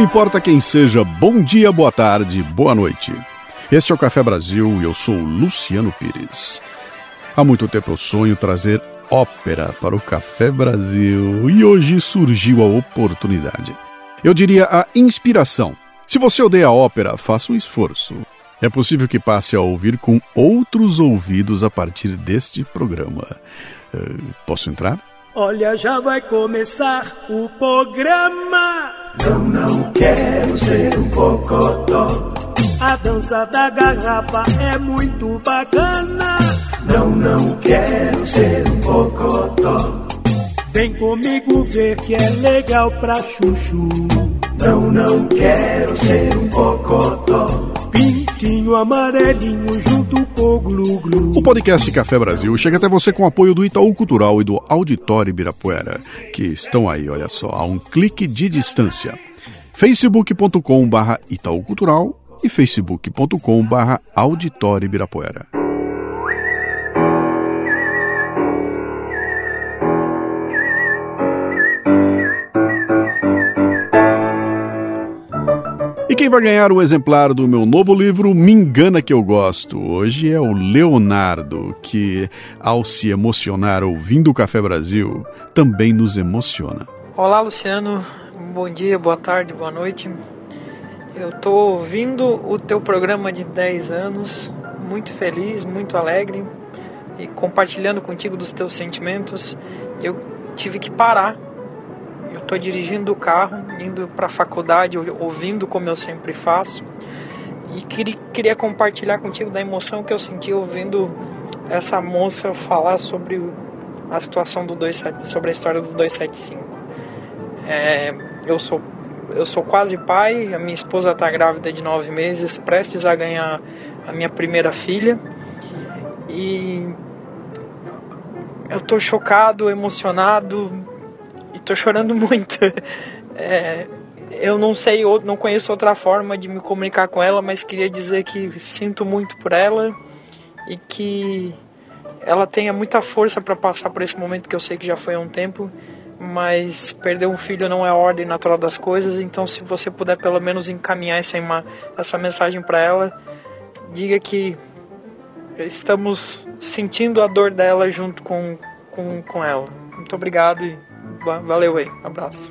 Não importa quem seja, bom dia, boa tarde, boa noite. Este é o Café Brasil e eu sou Luciano Pires. Há muito tempo eu sonho trazer ópera para o Café Brasil e hoje surgiu a oportunidade. Eu diria a inspiração. Se você odeia a ópera, faça um esforço. É possível que passe a ouvir com outros ouvidos a partir deste programa. Uh, posso entrar? Olha, já vai começar o programa. Não, não quero ser um pocotó. A dança da garrafa é muito bacana. Não, não quero ser um pocotó. Vem comigo ver que é legal pra chuchu. Não, não quero ser um pocotó. Pintinho amarelinho junto com o glu-glu. O podcast Café Brasil chega até você com o apoio do Itaú Cultural e do Auditório Ibirapuera, que estão aí, olha só, a um clique de distância. facebook.com barra Itaú Cultural e facebook.com barra Auditório Ibirapuera. Quem vai ganhar o exemplar do meu novo livro Me Engana Que Eu Gosto hoje é o Leonardo, que, ao se emocionar ouvindo o Café Brasil, também nos emociona. Olá, Luciano. Bom dia, boa tarde, boa noite. Eu estou ouvindo o teu programa de 10 anos, muito feliz, muito alegre e compartilhando contigo dos teus sentimentos. Eu tive que parar estou dirigindo o carro, indo para a faculdade, ouvindo como eu sempre faço. E queria, compartilhar contigo da emoção que eu senti ouvindo essa moça falar sobre a situação do 27, sobre a história do 275. É, eu sou eu sou quase pai, a minha esposa está grávida de nove meses, prestes a ganhar a minha primeira filha. E eu estou chocado, emocionado, tô chorando muito. É, eu não sei, não conheço outra forma de me comunicar com ela, mas queria dizer que sinto muito por ela e que ela tenha muita força para passar por esse momento que eu sei que já foi há um tempo, mas perder um filho não é a ordem natural das coisas, então se você puder pelo menos encaminhar essa, essa mensagem para ela, diga que estamos sentindo a dor dela junto com, com, com ela. Muito obrigado e Valeu aí, abraço.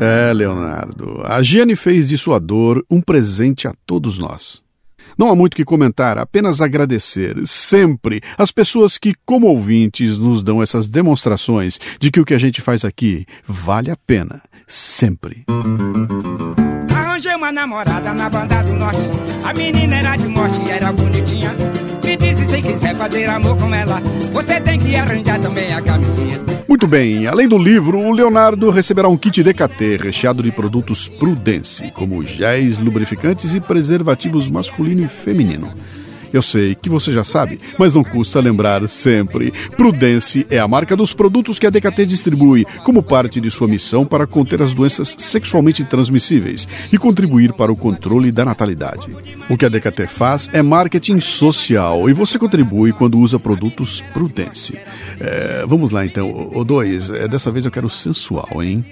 É, Leonardo. A Giane fez de sua dor um presente a todos nós. Não há muito que comentar, apenas agradecer sempre as pessoas que, como ouvintes, nos dão essas demonstrações de que o que a gente faz aqui vale a pena, sempre. Arranjei uma namorada na banda do norte. A menina era de morte e era bonitinha. Me disse se quiser fazer amor com ela, você tem que arranjar também a camisinha. Muito bem, além do livro, o Leonardo receberá um kit DKT recheado de produtos Prudence, como géis, lubrificantes e preservativos masculino e feminino. Eu sei que você já sabe, mas não custa lembrar sempre. Prudence é a marca dos produtos que a DKT distribui como parte de sua missão para conter as doenças sexualmente transmissíveis e contribuir para o controle da natalidade. O que a DKT faz é marketing social e você contribui quando usa produtos Prudence. É, vamos lá então, o dois. É, dessa vez eu quero sensual, hein?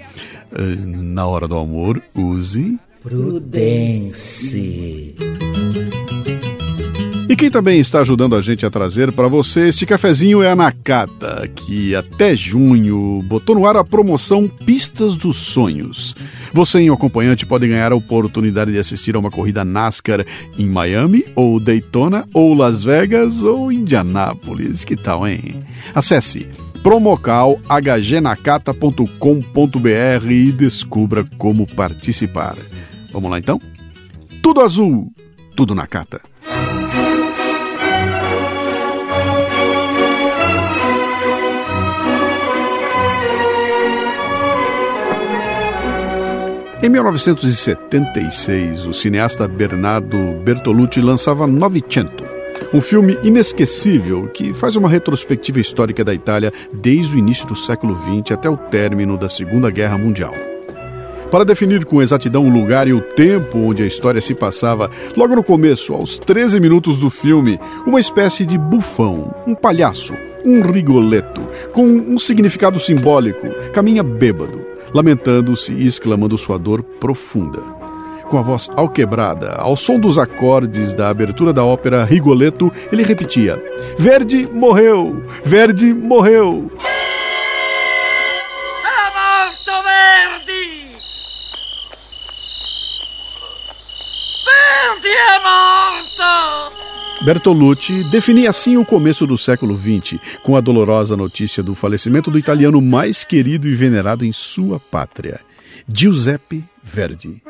É, na hora do amor, use Prudence. E quem também está ajudando a gente a trazer para você este cafezinho é a Nakata, que até junho botou no ar a promoção Pistas dos Sonhos. Você e o acompanhante podem ganhar a oportunidade de assistir a uma corrida NASCAR em Miami, ou Daytona, ou Las Vegas, ou Indianápolis. Que tal, hein? Acesse promocalhgnakata.com.br e descubra como participar. Vamos lá então? Tudo azul, tudo Nakata. Em 1976, o cineasta Bernardo Bertolucci lançava Novecento, um filme inesquecível que faz uma retrospectiva histórica da Itália desde o início do século XX até o término da Segunda Guerra Mundial. Para definir com exatidão o lugar e o tempo onde a história se passava, logo no começo, aos 13 minutos do filme, uma espécie de bufão, um palhaço, um rigoleto, com um significado simbólico, caminha bêbado lamentando-se e exclamando sua dor profunda. Com a voz alquebrada, ao som dos acordes da abertura da ópera Rigoletto, ele repetia: Verdi morreu! Verdi morreu! Bertolucci definia assim o começo do século XX, com a dolorosa notícia do falecimento do italiano mais querido e venerado em sua pátria, Giuseppe Verdi.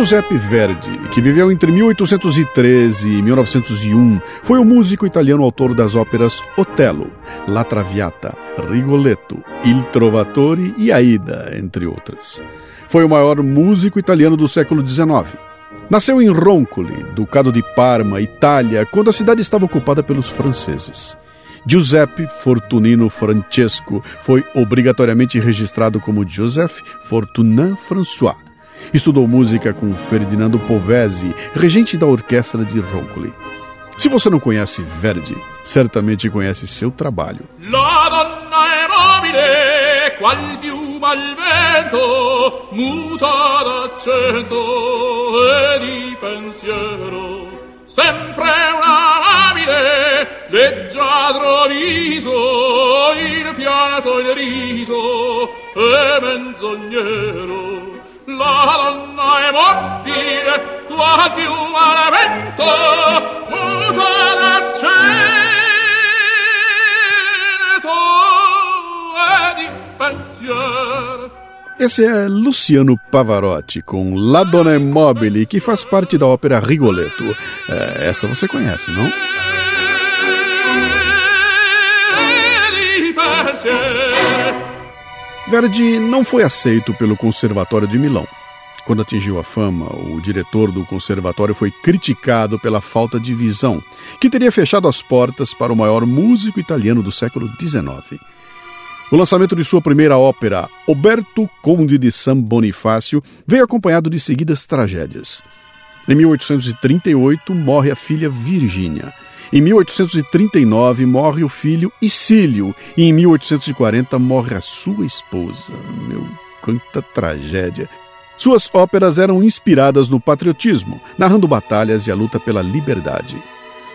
Giuseppe Verdi, que viveu entre 1813 e 1901, foi o músico italiano autor das óperas Otello, La Traviata, Rigoletto, Il Trovatore e Aida, entre outras. Foi o maior músico italiano do século XIX. Nasceu em Roncoli, Ducado de Parma, Itália, quando a cidade estava ocupada pelos franceses. Giuseppe Fortunino Francesco foi obrigatoriamente registrado como Joseph Fortunin François Estudou música com Ferdinando Povesi, regente da orquestra de Roncoli. Se você não conhece Verdi, certamente conhece seu trabalho. La donna è mobile, qual vento, muta d'accento e di pensiero. Sempre una labile, leggiadro viso, il il riso e menzognero la donna è mobile, qua più vento, muta l'accento e di pensiero. Esse é Luciano Pavarotti com La Donna Mobile, que faz parte da ópera Rigoletto. É, essa você conhece, não? Verdi não foi aceito pelo Conservatório de Milão. Quando atingiu a fama, o diretor do conservatório foi criticado pela falta de visão, que teria fechado as portas para o maior músico italiano do século XIX. O lançamento de sua primeira ópera, Oberto Conde de San Bonifácio, veio acompanhado de seguidas tragédias. Em 1838, morre a filha Virgínia. Em 1839 morre o filho Isílio e em 1840 morre a sua esposa. Meu, quanta tragédia! Suas óperas eram inspiradas no patriotismo, narrando batalhas e a luta pela liberdade.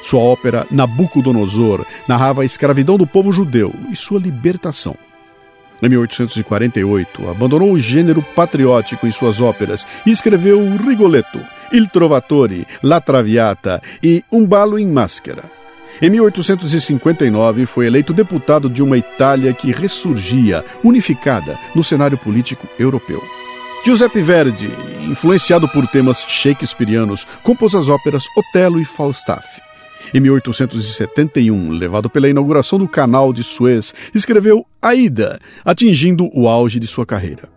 Sua ópera Nabucodonosor narrava a escravidão do povo judeu e sua libertação. Em 1848, abandonou o gênero patriótico em suas óperas e escreveu Rigoletto, Il Trovatore, La Traviata e Um Balo em Máscara. Em 1859, foi eleito deputado de uma Itália que ressurgia, unificada, no cenário político europeu. Giuseppe Verdi, influenciado por temas shakespearianos, compôs as óperas Otelo e Falstaff. Em 1871, levado pela inauguração do Canal de Suez, escreveu Aida, atingindo o auge de sua carreira.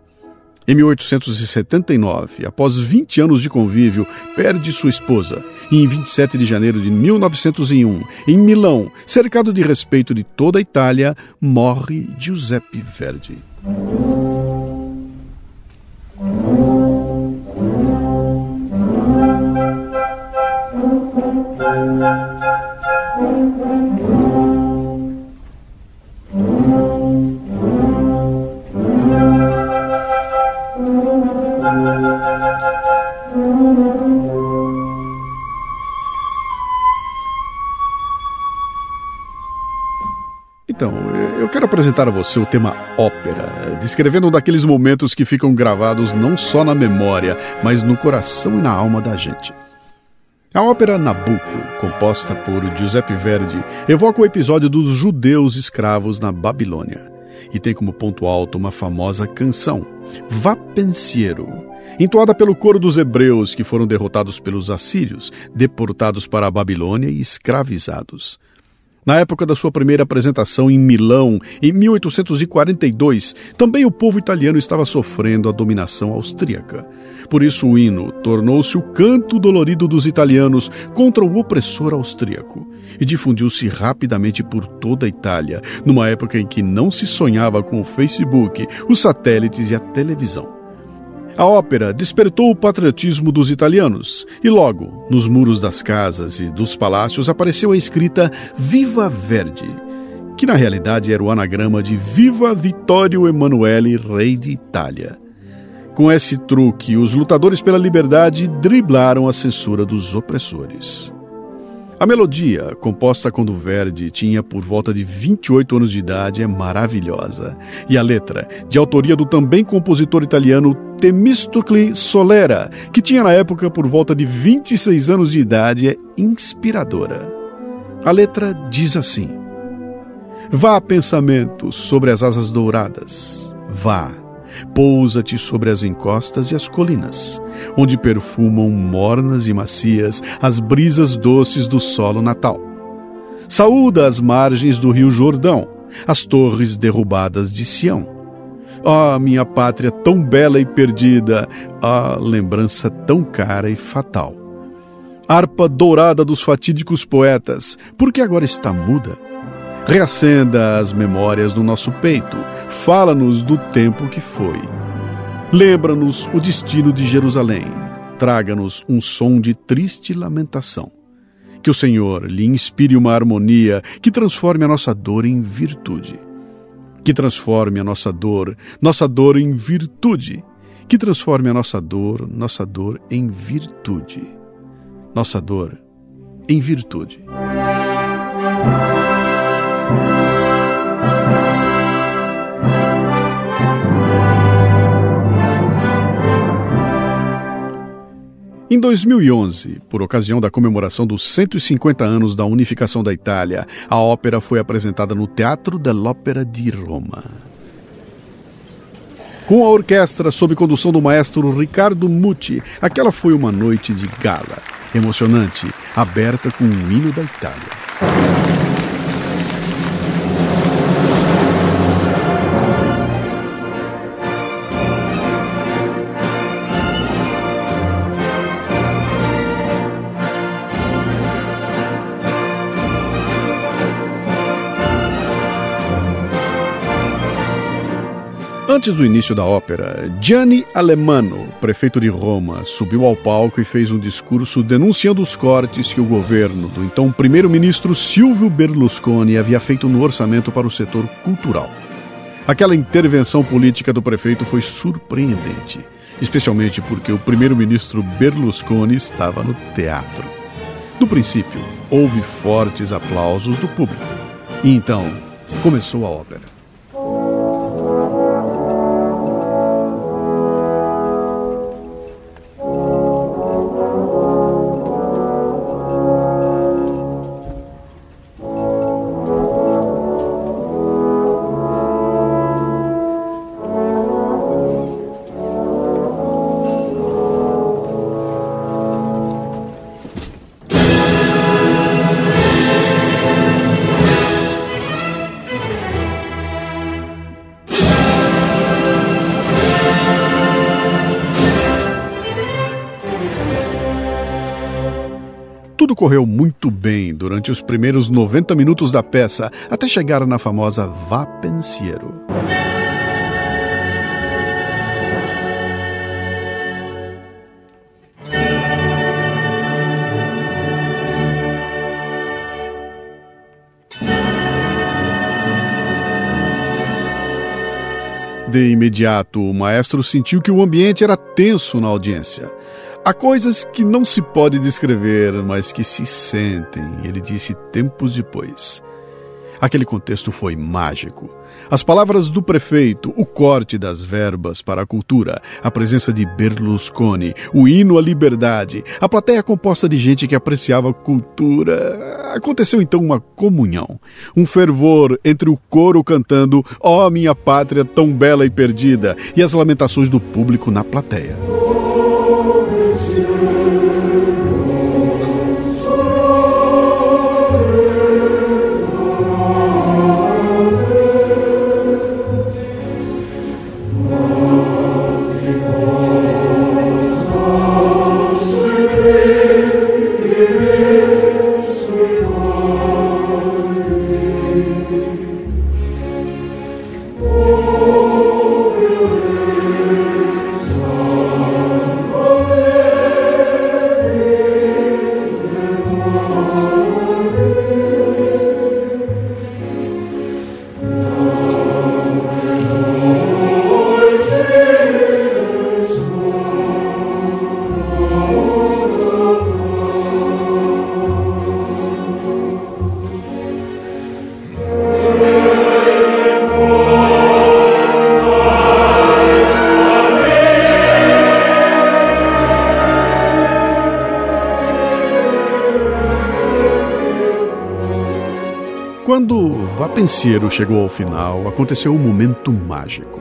Em 1879, após 20 anos de convívio, perde sua esposa e, em 27 de janeiro de 1901, em Milão, cercado de respeito de toda a Itália, morre Giuseppe Verdi. Apresentar a você o tema ópera, descrevendo um daqueles momentos que ficam gravados não só na memória, mas no coração e na alma da gente. A ópera Nabucco, composta por Giuseppe Verdi, evoca o episódio dos judeus escravos na Babilônia e tem como ponto alto uma famosa canção, Vá Pensiero, entoada pelo coro dos hebreus que foram derrotados pelos assírios, deportados para a Babilônia e escravizados. Na época da sua primeira apresentação em Milão, em 1842, também o povo italiano estava sofrendo a dominação austríaca. Por isso, o hino tornou-se o canto dolorido dos italianos contra o opressor austríaco e difundiu-se rapidamente por toda a Itália, numa época em que não se sonhava com o Facebook, os satélites e a televisão. A ópera despertou o patriotismo dos italianos e logo, nos muros das casas e dos palácios, apareceu a escrita Viva Verdi, que na realidade era o anagrama de Viva Vittorio Emanuele, rei de Itália. Com esse truque, os lutadores pela liberdade driblaram a censura dos opressores. A melodia, composta quando Verdi tinha por volta de 28 anos de idade, é maravilhosa. E a letra, de autoria do também compositor italiano Temistocle Solera, que tinha na época por volta de 26 anos de idade, é inspiradora. A letra diz assim: Vá, pensamento, sobre as asas douradas. Vá Pousa-te sobre as encostas e as colinas, onde perfumam mornas e macias as brisas doces do solo natal. Saúda as margens do rio Jordão, as torres derrubadas de Sião. Ó oh, minha pátria tão bela e perdida, ó oh, lembrança tão cara e fatal. Harpa dourada dos fatídicos poetas, por que agora está muda? Reacenda as memórias do nosso peito, fala-nos do tempo que foi. Lembra-nos o destino de Jerusalém, traga-nos um som de triste lamentação. Que o Senhor lhe inspire uma harmonia que transforme a nossa dor em virtude. Que transforme a nossa dor, nossa dor em virtude. Que transforme a nossa dor, nossa dor em virtude. Nossa dor em virtude. Em 2011, por ocasião da comemoração dos 150 anos da unificação da Itália, a ópera foi apresentada no Teatro dell'Opera di Roma. Com a orquestra sob condução do maestro Ricardo Mucci, aquela foi uma noite de gala, emocionante, aberta com o hino da Itália. Antes do início da ópera, Gianni Alemano, prefeito de Roma, subiu ao palco e fez um discurso denunciando os cortes que o governo do então primeiro-ministro Silvio Berlusconi havia feito no orçamento para o setor cultural. Aquela intervenção política do prefeito foi surpreendente, especialmente porque o primeiro-ministro Berlusconi estava no teatro. No princípio, houve fortes aplausos do público. E então começou a ópera. Correu muito bem durante os primeiros 90 minutos da peça, até chegar na famosa Vá Pensiero. De imediato, o maestro sentiu que o ambiente era tenso na audiência. Há coisas que não se pode descrever, mas que se sentem, ele disse tempos depois. Aquele contexto foi mágico. As palavras do prefeito, o corte das verbas para a cultura, a presença de Berlusconi, o hino à liberdade, a plateia composta de gente que apreciava cultura. Aconteceu então uma comunhão, um fervor entre o coro cantando Ó oh, minha pátria tão bela e perdida e as lamentações do público na plateia. Quando Vá Pensiero chegou ao final, aconteceu um momento mágico.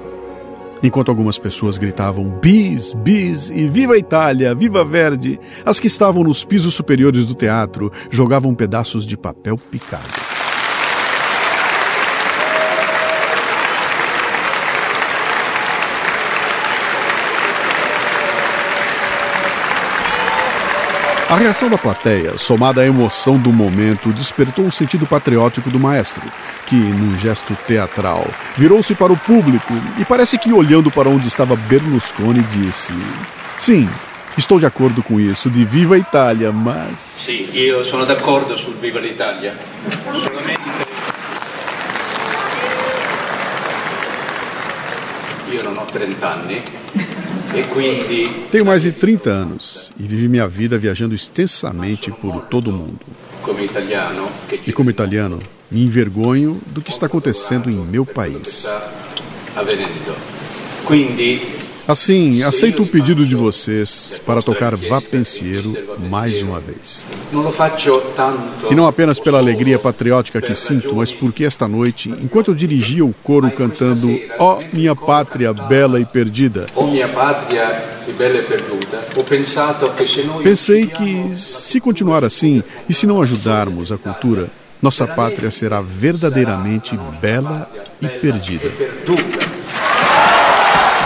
Enquanto algumas pessoas gritavam bis, bis e viva Itália, viva Verde, as que estavam nos pisos superiores do teatro jogavam pedaços de papel picado. A reação da plateia, somada à emoção do momento, despertou o sentido patriótico do maestro, que, num gesto teatral, virou-se para o público e parece que, olhando para onde estava Berlusconi, disse: Sim, estou de acordo com isso, de Viva Itália, mas. Sim, eu sono d'accordo sul Viva l'Italia. Solamente. Io non ho 30 anni. Tenho mais de 30 anos e vivi minha vida viajando extensamente por todo o mundo. E como italiano, me envergonho do que está acontecendo em meu país. Assim, aceito o pedido de vocês para tocar Vá Pensiero mais uma vez. E não apenas pela alegria patriótica que sinto, mas porque esta noite, enquanto eu dirigia o coro cantando Ó minha pátria bela e perdida, pensei que se continuar assim e se não ajudarmos a cultura, nossa pátria será verdadeiramente bela e perdida.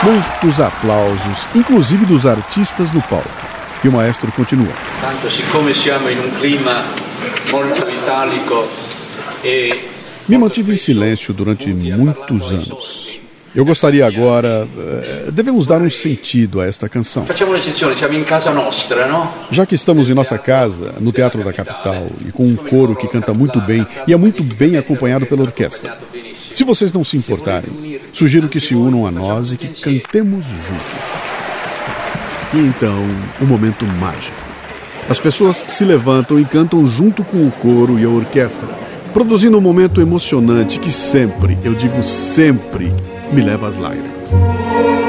Muitos aplausos, inclusive dos artistas no palco. E o maestro continua. Tanto siccome siamo in un clima molto italico e Me mantive em silêncio durante muitos anos. Eu gostaria agora. eh, devemos dar um sentido a esta canção. Já que estamos em nossa casa, no Teatro da Capital, e com um coro que canta muito bem e é muito bem acompanhado pela orquestra. Se vocês não se importarem, sugiro que se unam a nós e que cantemos juntos. E então, o momento mágico. As pessoas se levantam e cantam junto com o coro e a orquestra, produzindo um momento emocionante que sempre, eu digo sempre, me leva às lágrimas.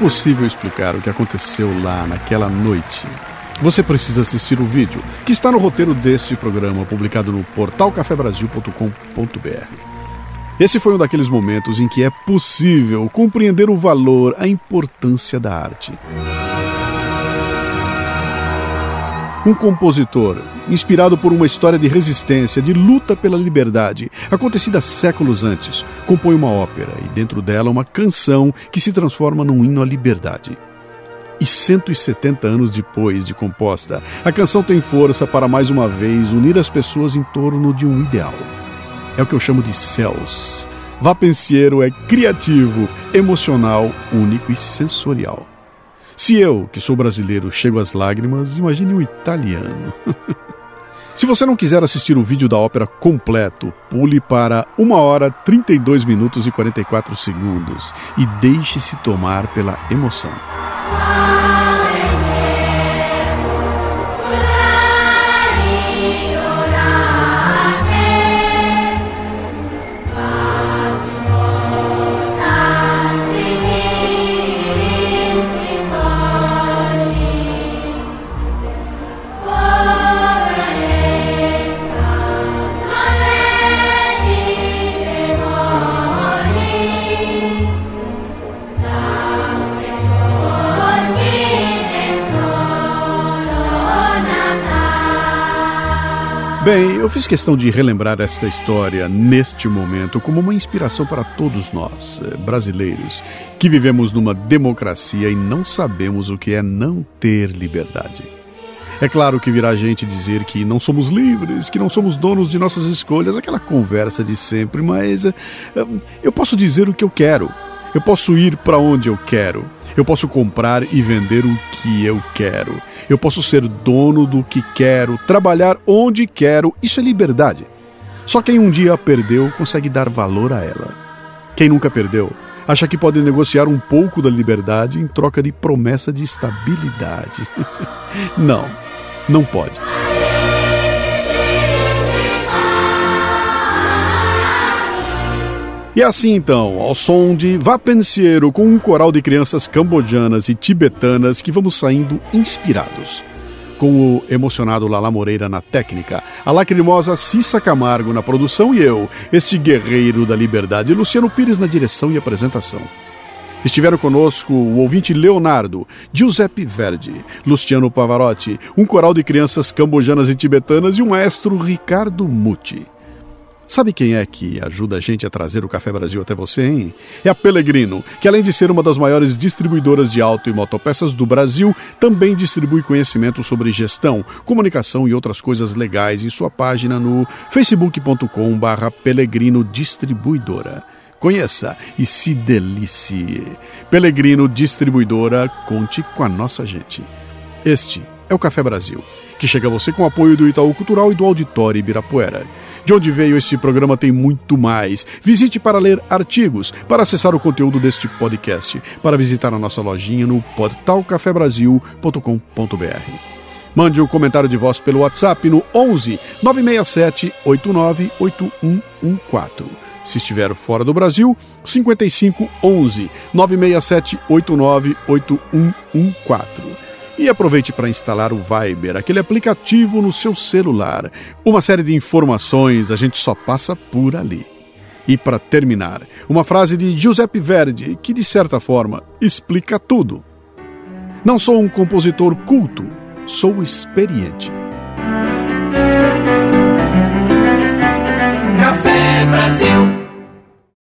Impossível explicar o que aconteceu lá naquela noite. Você precisa assistir o vídeo, que está no roteiro deste programa, publicado no portal cafebrasil.com.br. Esse foi um daqueles momentos em que é possível compreender o valor, a importância da arte. Um compositor, inspirado por uma história de resistência, de luta pela liberdade, acontecida séculos antes, compõe uma ópera e dentro dela uma canção que se transforma num hino à liberdade. E 170 anos depois de composta, a canção tem força para mais uma vez unir as pessoas em torno de um ideal. É o que eu chamo de céus. Vapensiero é criativo, emocional, único e sensorial. Se eu, que sou brasileiro, chego às lágrimas, imagine um italiano. Se você não quiser assistir o vídeo da ópera completo, pule para 1 hora 32 minutos e 44 segundos e deixe-se tomar pela emoção. Bem, eu fiz questão de relembrar esta história neste momento como uma inspiração para todos nós, eh, brasileiros, que vivemos numa democracia e não sabemos o que é não ter liberdade. É claro que virá gente dizer que não somos livres, que não somos donos de nossas escolhas, aquela conversa de sempre, mas eh, eu posso dizer o que eu quero. Eu posso ir para onde eu quero. Eu posso comprar e vender o que eu quero. Eu posso ser dono do que quero, trabalhar onde quero. Isso é liberdade. Só quem um dia a perdeu consegue dar valor a ela. Quem nunca perdeu acha que pode negociar um pouco da liberdade em troca de promessa de estabilidade. não, não pode. E assim então, ao som de Vapensiero com um coral de crianças cambodianas e tibetanas que vamos saindo inspirados. Com o emocionado Lala Moreira na técnica, a lacrimosa Cissa Camargo na produção e eu, este guerreiro da liberdade, Luciano Pires na direção e apresentação. Estiveram conosco o ouvinte Leonardo, Giuseppe Verdi, Luciano Pavarotti, um coral de crianças cambodianas e tibetanas e o maestro Ricardo Muti. Sabe quem é que ajuda a gente a trazer o Café Brasil até você, hein? É a Pelegrino, que além de ser uma das maiores distribuidoras de auto e motopeças do Brasil, também distribui conhecimento sobre gestão, comunicação e outras coisas legais em sua página no facebook.com/barra Pelegrino Distribuidora. Conheça e se delicie. Pelegrino Distribuidora, conte com a nossa gente. Este é o Café Brasil, que chega a você com o apoio do Itaú Cultural e do Auditório Ibirapuera. De onde veio este programa tem muito mais. Visite para ler artigos, para acessar o conteúdo deste podcast, para visitar a nossa lojinha no portalcafebrasil.com.br. Mande um comentário de voz pelo WhatsApp no 11 967 89 8114. Se estiver fora do Brasil, 55 11 967 89 8114. E aproveite para instalar o Viber, aquele aplicativo no seu celular. Uma série de informações, a gente só passa por ali. E para terminar, uma frase de Giuseppe Verdi que, de certa forma, explica tudo. Não sou um compositor culto, sou experiente. Café Brasil